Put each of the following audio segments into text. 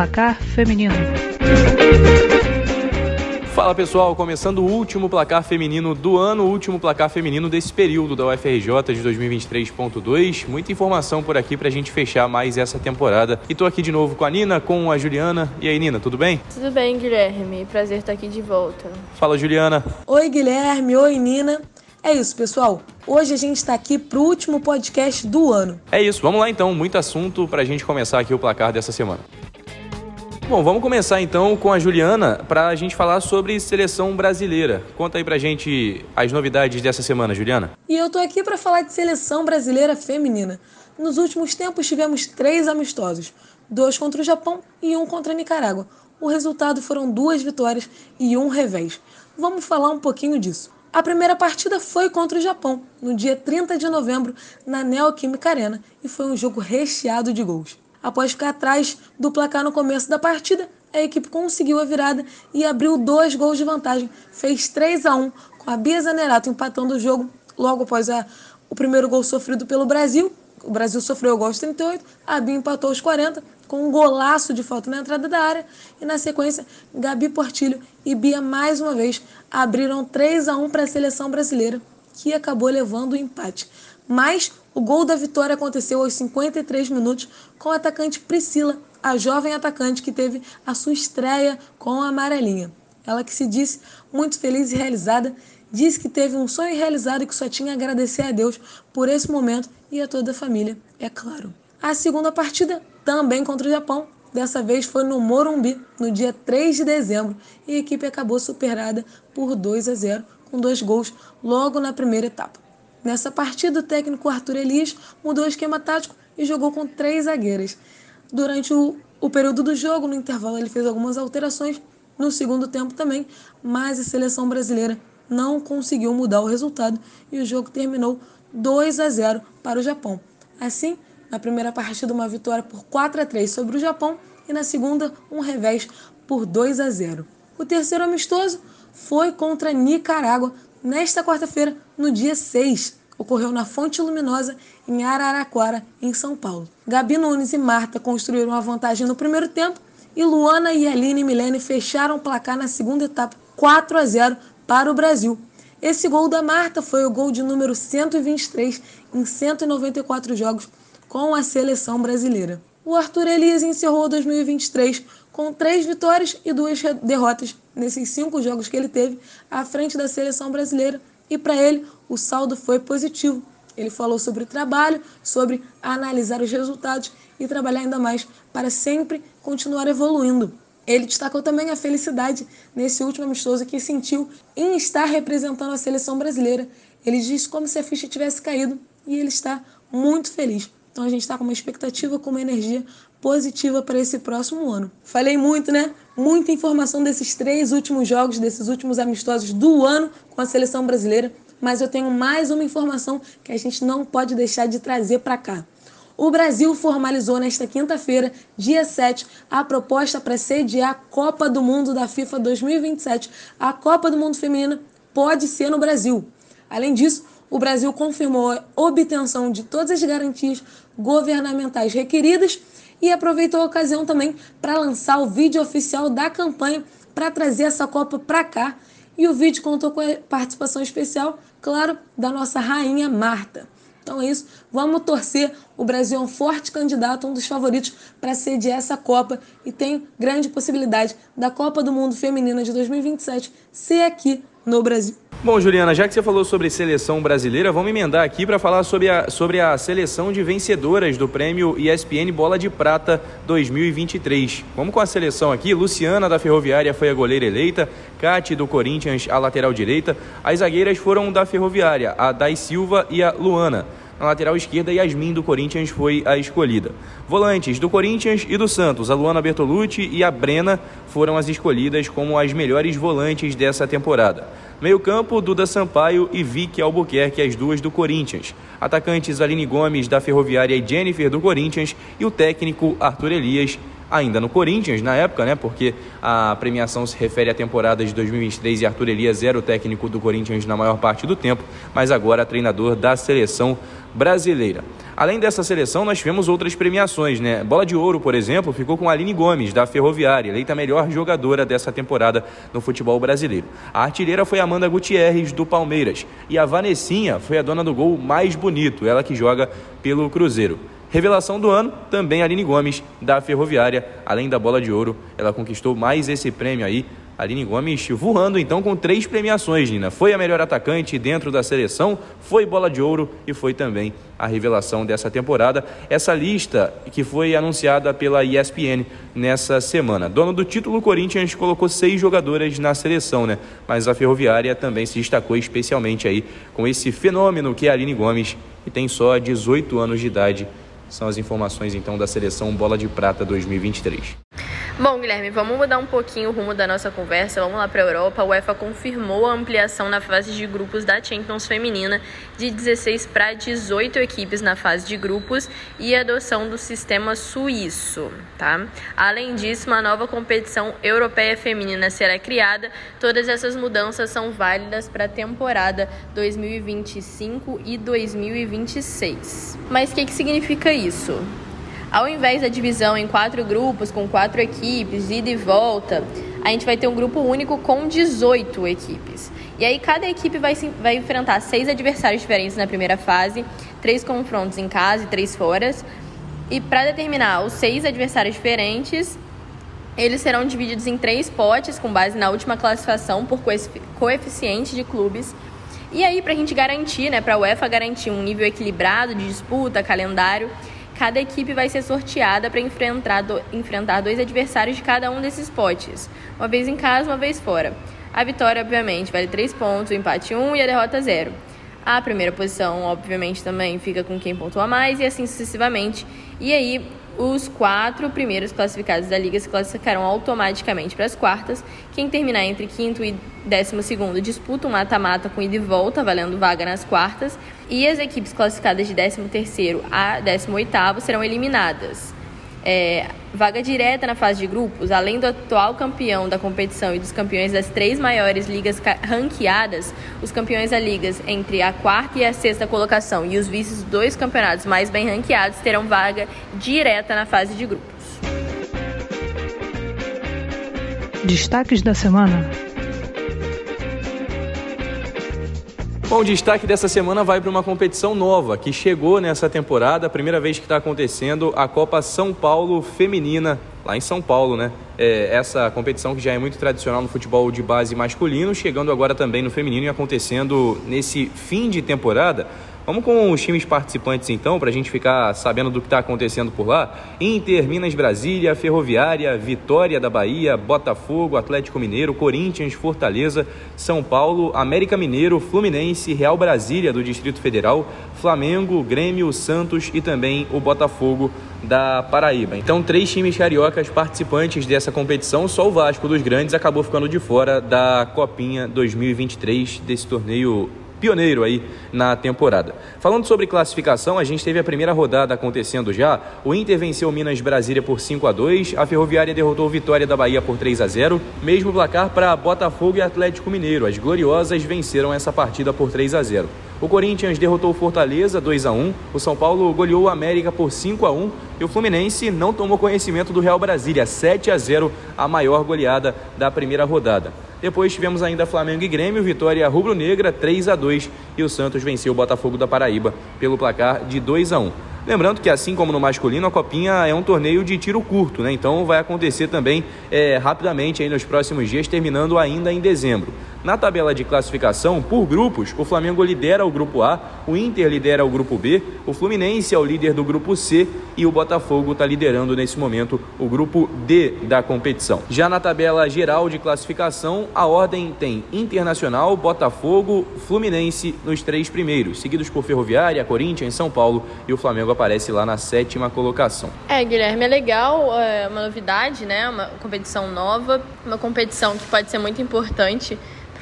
placar feminino. Fala pessoal, começando o último placar feminino do ano, o último placar feminino desse período da UFRJ de 2023.2. Muita informação por aqui pra gente fechar mais essa temporada. E tô aqui de novo com a Nina, com a Juliana. E aí, Nina, tudo bem? Tudo bem, Guilherme. Prazer estar aqui de volta. Fala, Juliana. Oi, Guilherme. Oi, Nina. É isso, pessoal. Hoje a gente está aqui pro último podcast do ano. É isso, vamos lá então. Muito assunto pra gente começar aqui o placar dessa semana. Bom, vamos começar então com a Juliana para a gente falar sobre seleção brasileira. Conta aí pra gente as novidades dessa semana, Juliana. E eu tô aqui para falar de seleção brasileira feminina. Nos últimos tempos tivemos três amistosos, dois contra o Japão e um contra a Nicarágua. O resultado foram duas vitórias e um revés. Vamos falar um pouquinho disso. A primeira partida foi contra o Japão, no dia 30 de novembro, na Neoquímica Arena, e foi um jogo recheado de gols. Após ficar atrás do placar no começo da partida, a equipe conseguiu a virada e abriu dois gols de vantagem. Fez 3 a 1 com a Bia Zanerato empatando o jogo logo após a, o primeiro gol sofrido pelo Brasil. O Brasil sofreu o gol aos 38, a Bia empatou aos 40 com um golaço de falta na entrada da área e na sequência Gabi Portilho e Bia mais uma vez abriram 3 a 1 para a seleção brasileira, que acabou levando o empate. Mas o gol da vitória aconteceu aos 53 minutos com a atacante Priscila, a jovem atacante que teve a sua estreia com a amarelinha. Ela que se disse muito feliz e realizada, disse que teve um sonho realizado e que só tinha a agradecer a Deus por esse momento e a toda a família, é claro. A segunda partida, também contra o Japão, dessa vez foi no Morumbi, no dia 3 de dezembro, e a equipe acabou superada por 2 a 0, com dois gols logo na primeira etapa. Nessa partida, o técnico Arthur Elias mudou o esquema tático e jogou com três zagueiras. Durante o, o período do jogo, no intervalo, ele fez algumas alterações, no segundo tempo também, mas a seleção brasileira não conseguiu mudar o resultado e o jogo terminou 2 a 0 para o Japão. Assim, na primeira partida, uma vitória por 4 a 3 sobre o Japão e na segunda, um revés por 2 a 0. O terceiro amistoso foi contra Nicarágua nesta quarta-feira, no dia 6. Ocorreu na Fonte Luminosa, em Araraquara, em São Paulo. Gabi Nunes e Marta construíram a vantagem no primeiro tempo e Luana e Aline Milene fecharam o placar na segunda etapa, 4 a 0 para o Brasil. Esse gol da Marta foi o gol de número 123 em 194 jogos com a seleção brasileira. O Arthur Elias encerrou 2023 com três vitórias e duas derrotas nesses cinco jogos que ele teve à frente da seleção brasileira. E para ele, o saldo foi positivo. Ele falou sobre trabalho, sobre analisar os resultados e trabalhar ainda mais para sempre continuar evoluindo. Ele destacou também a felicidade nesse último amistoso que sentiu em estar representando a seleção brasileira. Ele disse como se a ficha tivesse caído e ele está muito feliz. Então a gente está com uma expectativa, com uma energia positiva para esse próximo ano. Falei muito, né? Muita informação desses três últimos jogos, desses últimos amistosos do ano com a seleção brasileira, mas eu tenho mais uma informação que a gente não pode deixar de trazer para cá. O Brasil formalizou nesta quinta-feira, dia 7, a proposta para sediar a Copa do Mundo da FIFA 2027. A Copa do Mundo Feminina pode ser no Brasil. Além disso, o Brasil confirmou a obtenção de todas as garantias governamentais requeridas e aproveitou a ocasião também para lançar o vídeo oficial da campanha para trazer essa Copa para cá. E o vídeo contou com a participação especial, claro, da nossa rainha Marta. Então é isso, vamos torcer. O Brasil é um forte candidato, um dos favoritos para sediar essa Copa e tem grande possibilidade da Copa do Mundo Feminina de 2027 ser aqui no Brasil. Bom, Juliana, já que você falou sobre seleção brasileira, vamos emendar aqui para falar sobre a, sobre a seleção de vencedoras do prêmio ESPN Bola de Prata 2023. Vamos com a seleção aqui. Luciana, da Ferroviária, foi a goleira eleita. Cate, do Corinthians, a lateral direita. As zagueiras foram da Ferroviária, a Dai Silva e a Luana. Na lateral esquerda, Yasmin do Corinthians foi a escolhida. Volantes do Corinthians e do Santos, a Luana Bertolucci e a Brena foram as escolhidas como as melhores volantes dessa temporada. Meio-campo, Duda Sampaio e Vicky Albuquerque, as duas do Corinthians. Atacantes Aline Gomes, da Ferroviária e Jennifer, do Corinthians. E o técnico Arthur Elias, ainda no Corinthians na época, né? Porque a premiação se refere à temporada de 2023 e Arthur Elias era o técnico do Corinthians na maior parte do tempo, mas agora treinador da seleção brasileira. Além dessa seleção, nós tivemos outras premiações, né? Bola de Ouro, por exemplo, ficou com Aline Gomes, da Ferroviária, eleita melhor jogadora dessa temporada no futebol brasileiro. A artilheira foi Amanda Gutierrez, do Palmeiras. E a Vanessinha foi a dona do gol mais bonito, ela que joga pelo Cruzeiro. Revelação do ano, também Aline Gomes, da Ferroviária. Além da bola de ouro, ela conquistou mais esse prêmio aí. Aline Gomes voando então com três premiações, Nina. Foi a melhor atacante dentro da seleção, foi bola de ouro e foi também a revelação dessa temporada. Essa lista que foi anunciada pela ESPN nessa semana. Dono do título, Corinthians colocou seis jogadoras na seleção, né? Mas a Ferroviária também se destacou especialmente aí com esse fenômeno que é a Aline Gomes, que tem só 18 anos de idade são as informações então da seleção Bola de Prata 2023. Bom, Guilherme, vamos mudar um pouquinho o rumo da nossa conversa. Vamos lá para a Europa. A UEFA confirmou a ampliação na fase de grupos da Champions Feminina de 16 para 18 equipes na fase de grupos e a adoção do sistema suíço, tá? Além disso, uma nova competição europeia feminina será criada. Todas essas mudanças são válidas para a temporada 2025 e 2026. Mas o que, que significa isso? Ao invés da divisão em quatro grupos com quatro equipes, ida e volta, a gente vai ter um grupo único com 18 equipes. E aí cada equipe vai, vai enfrentar seis adversários diferentes na primeira fase, três confrontos em casa e três fora. E para determinar os seis adversários diferentes, eles serão divididos em três potes com base na última classificação por coeficiente de clubes. E aí, para a gente garantir, né, para a UEFA garantir um nível equilibrado de disputa, calendário, cada equipe vai ser sorteada para enfrentar, do, enfrentar dois adversários de cada um desses potes, uma vez em casa, uma vez fora. A vitória, obviamente, vale 3 pontos, o empate 1 um, e a derrota 0. A primeira posição, obviamente, também fica com quem pontua mais e assim sucessivamente. E aí, os quatro primeiros classificados da liga se classificarão automaticamente para as quartas. Quem terminar entre quinto e décimo segundo disputa um mata-mata com ida e volta, valendo vaga nas quartas. E as equipes classificadas de décimo terceiro a décimo oitavo serão eliminadas. É, vaga direta na fase de grupos, além do atual campeão da competição e dos campeões das três maiores ligas ranqueadas, os campeões da ligas entre a quarta e a sexta colocação e os vices dos dois campeonatos mais bem ranqueados terão vaga direta na fase de grupos. Destaques da semana. Bom, o destaque dessa semana vai para uma competição nova que chegou nessa temporada, a primeira vez que está acontecendo a Copa São Paulo Feminina, lá em São Paulo, né? É, essa competição que já é muito tradicional no futebol de base masculino, chegando agora também no feminino e acontecendo nesse fim de temporada. Vamos com os times participantes então, para a gente ficar sabendo do que está acontecendo por lá. Inter, Minas Brasília, Ferroviária, Vitória da Bahia, Botafogo, Atlético Mineiro, Corinthians, Fortaleza, São Paulo, América Mineiro, Fluminense, Real Brasília do Distrito Federal, Flamengo, Grêmio, Santos e também o Botafogo da Paraíba. Então, três times cariocas participantes dessa competição, só o Vasco dos Grandes acabou ficando de fora da Copinha 2023, desse torneio pioneiro aí na temporada. Falando sobre classificação, a gente teve a primeira rodada acontecendo já. O Inter venceu Minas Brasília por 5 a 2, a Ferroviária derrotou Vitória da Bahia por 3 a 0, mesmo placar para Botafogo e Atlético Mineiro. As gloriosas venceram essa partida por 3 a 0. O Corinthians derrotou o Fortaleza 2 a 1, o São Paulo goleou o América por 5 a 1 e o Fluminense não tomou conhecimento do Real Brasília 7 a 0, a maior goleada da primeira rodada. Depois tivemos ainda Flamengo e Grêmio, vitória rubro-negra 3 a 2 e o Santos venceu o Botafogo da Paraíba pelo placar de 2 a 1. Lembrando que, assim como no masculino, a Copinha é um torneio de tiro curto, né? Então vai acontecer também é, rapidamente aí nos próximos dias, terminando ainda em dezembro. Na tabela de classificação, por grupos, o Flamengo lidera o grupo A, o Inter lidera o grupo B, o Fluminense é o líder do grupo C e o Botafogo está liderando nesse momento o grupo D da competição. Já na tabela geral de classificação, a ordem tem Internacional, Botafogo, Fluminense nos três primeiros, seguidos por Ferroviária, Corinthians, São Paulo e o Flamengo aparece lá na sétima colocação. É, Guilherme, é legal, é uma novidade, né? Uma competição nova, uma competição que pode ser muito importante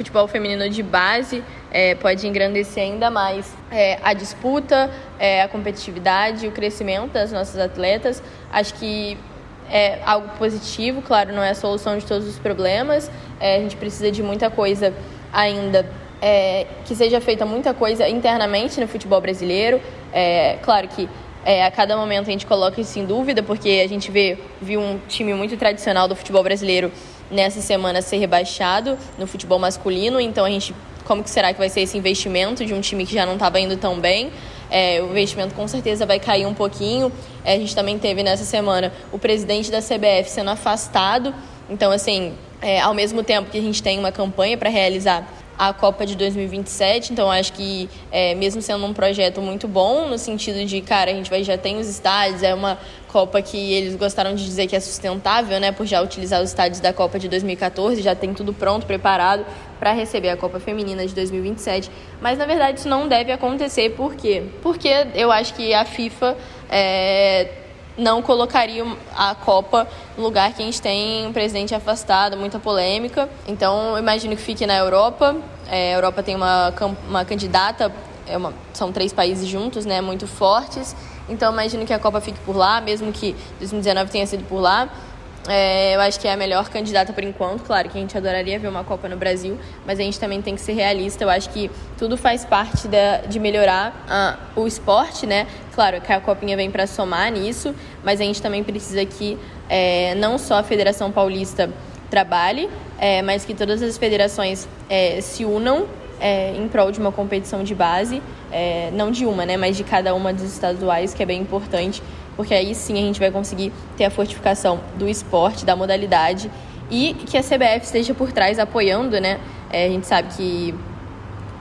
futebol feminino de base é, pode engrandecer ainda mais é, a disputa, é, a competitividade, o crescimento das nossas atletas. Acho que é algo positivo, claro, não é a solução de todos os problemas. É, a gente precisa de muita coisa ainda, é, que seja feita muita coisa internamente no futebol brasileiro. É, claro que é, a cada momento a gente coloca isso em dúvida, porque a gente vê, viu um time muito tradicional do futebol brasileiro nessa semana ser rebaixado no futebol masculino, então a gente como que será que vai ser esse investimento de um time que já não estava indo tão bem? É, o investimento com certeza vai cair um pouquinho. É, a gente também teve nessa semana o presidente da CBF sendo afastado. Então, assim, é, ao mesmo tempo que a gente tem uma campanha para realizar a Copa de 2027. Então, acho que, é, mesmo sendo um projeto muito bom, no sentido de, cara, a gente vai, já tem os estádios, é uma Copa que eles gostaram de dizer que é sustentável, né, por já utilizar os estádios da Copa de 2014, já tem tudo pronto, preparado para receber a Copa Feminina de 2027. Mas, na verdade, isso não deve acontecer, por quê? Porque eu acho que a FIFA. É, não colocaria a Copa no lugar que a gente tem um presidente afastado, muita polêmica. Então, eu imagino que fique na Europa. É, a Europa tem uma, uma candidata, é uma, são três países juntos, né, muito fortes. Então, imagino que a Copa fique por lá, mesmo que 2019 tenha sido por lá. É, eu acho que é a melhor candidata por enquanto. Claro que a gente adoraria ver uma Copa no Brasil, mas a gente também tem que ser realista. Eu acho que tudo faz parte da, de melhorar uh, o esporte, né? Claro que a Copinha vem para somar nisso, mas a gente também precisa que é, não só a Federação Paulista trabalhe, é, mas que todas as federações é, se unam é, em prol de uma competição de base, é, não de uma, né, mas de cada uma dos estaduais, que é bem importante porque aí sim a gente vai conseguir ter a fortificação do esporte, da modalidade e que a CBF esteja por trás apoiando, né? É, a gente sabe que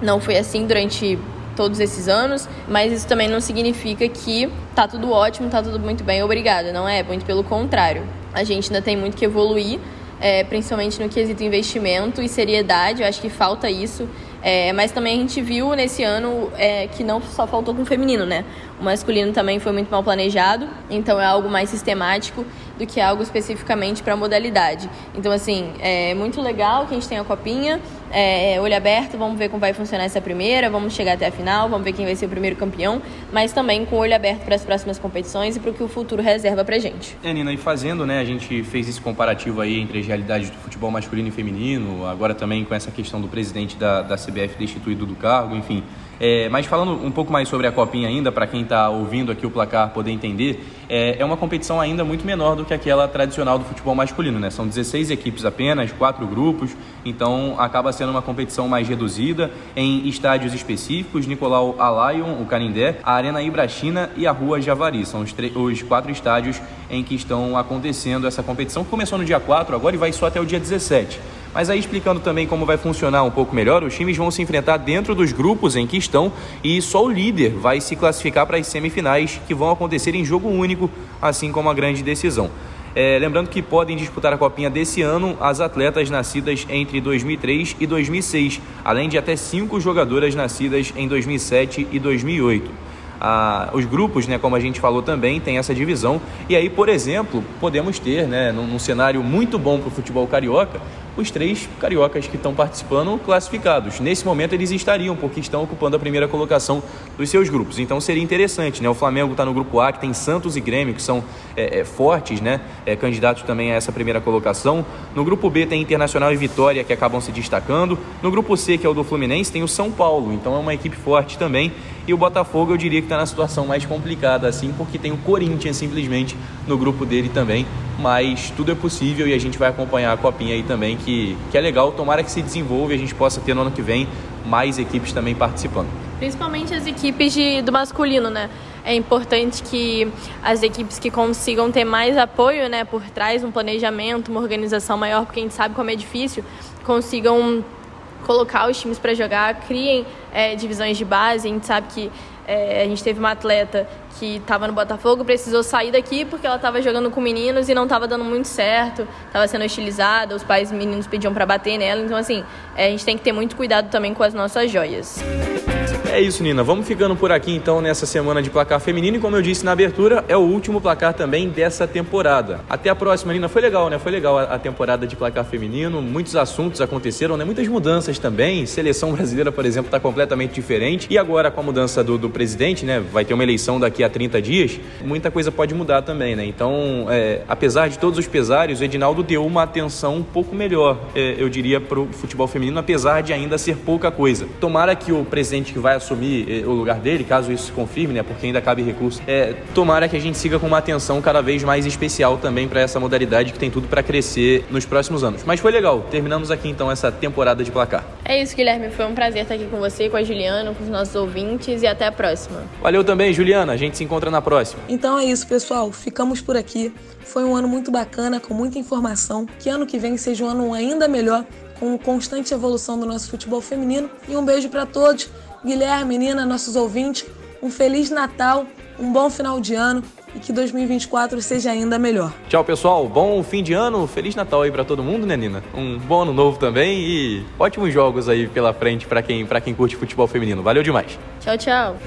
não foi assim durante todos esses anos, mas isso também não significa que tá tudo ótimo, tá tudo muito bem, obrigada, não é? Muito pelo contrário. A gente ainda tem muito que evoluir, é, principalmente no quesito investimento e seriedade, eu acho que falta isso. É, mas também a gente viu nesse ano é, que não só faltou com o feminino, né? O masculino também foi muito mal planejado, então é algo mais sistemático do que algo especificamente para a modalidade. Então, assim, é muito legal que a gente tenha a copinha, é, olho aberto, vamos ver como vai funcionar essa primeira, vamos chegar até a final, vamos ver quem vai ser o primeiro campeão, mas também com olho aberto para as próximas competições e para o que o futuro reserva para gente. É, Nina, e fazendo, né, a gente fez esse comparativo aí entre as realidades do futebol masculino e feminino, agora também com essa questão do presidente da, da CBF destituído do cargo, enfim. É, mas falando um pouco mais sobre a Copinha ainda, para quem está ouvindo aqui o placar poder entender, é, é, uma competição ainda muito menor do que aquela tradicional do futebol masculino, né? São 16 equipes apenas, quatro grupos, então acaba sendo uma competição mais reduzida em estádios específicos, Nicolau Alayon, o Canindé, a Arena Ibrachina e a Rua Javari. São os, os quatro estádios em que estão acontecendo essa competição, que começou no dia 4 agora e vai só até o dia 17. Mas aí explicando também como vai funcionar um pouco melhor, os times vão se enfrentar dentro dos grupos em que estão e só o líder vai se classificar para as semifinais que vão acontecer em jogo único, assim como a grande decisão. É, lembrando que podem disputar a copinha desse ano as atletas nascidas entre 2003 e 2006, além de até cinco jogadoras nascidas em 2007 e 2008. Ah, os grupos, né, como a gente falou também, tem essa divisão. E aí, por exemplo, podemos ter, né, num, num cenário muito bom para o futebol carioca, os três cariocas que estão participando classificados. Nesse momento eles estariam, porque estão ocupando a primeira colocação dos seus grupos. Então seria interessante, né? O Flamengo está no grupo A, que tem Santos e Grêmio, que são é, é, fortes, né? É, candidatos também a essa primeira colocação. No grupo B tem Internacional e Vitória, que acabam se destacando. No grupo C, que é o do Fluminense, tem o São Paulo, então é uma equipe forte também. E o Botafogo eu diria que está na situação mais complicada, assim, porque tem o Corinthians simplesmente no grupo dele também. Mas tudo é possível e a gente vai acompanhar a copinha aí também, que, que é legal. Tomara que se desenvolva e a gente possa ter no ano que vem mais equipes também participando. Principalmente as equipes de, do masculino, né? É importante que as equipes que consigam ter mais apoio né, por trás, um planejamento, uma organização maior, porque a gente sabe como é difícil, consigam colocar os times para jogar, criem é, divisões de base. A gente sabe que é, a gente teve uma atleta que estava no Botafogo, precisou sair daqui porque ela estava jogando com meninos e não estava dando muito certo, estava sendo hostilizada, os pais meninos pediam para bater nela. Então, assim, é, a gente tem que ter muito cuidado também com as nossas joias. É isso, Nina. Vamos ficando por aqui então nessa semana de placar feminino e como eu disse na abertura, é o último placar também dessa temporada. Até a próxima, Nina. Foi legal, né? Foi legal a, temporada de placar feminino. Muitos assuntos aconteceram, né? Muitas mudanças também. Seleção brasileira, por exemplo, está completamente diferente. E agora com a mudança do, do, presidente, né? Vai ter uma eleição daqui a 30 dias. Muita coisa pode mudar também, né? Então, é, apesar de todos os pesares, o Edinaldo deu uma atenção um pouco melhor, é, eu diria, para o futebol feminino, apesar de ainda ser pouca coisa. Tomara que o presidente que vai assumir eh, o lugar dele, caso isso se confirme, né, porque ainda cabe recurso, é, tomara que a gente siga com uma atenção cada vez mais especial também para essa modalidade que tem tudo para crescer nos próximos anos. Mas foi legal, terminamos aqui então essa temporada de placar. É isso, Guilherme, foi um prazer estar aqui com você, com a Juliana, com os nossos ouvintes e até a próxima. Valeu também, Juliana, a gente se encontra na próxima. Então é isso, pessoal, ficamos por aqui. Foi um ano muito bacana, com muita informação. Que ano que vem seja um ano ainda melhor, com constante evolução do nosso futebol feminino. E um beijo para todos. Guilherme, Nina, nossos ouvintes, um Feliz Natal, um bom final de ano e que 2024 seja ainda melhor. Tchau, pessoal. Bom fim de ano, Feliz Natal aí para todo mundo, né, Nina? Um bom ano novo também e ótimos jogos aí pela frente para quem, quem curte futebol feminino. Valeu demais. Tchau, tchau.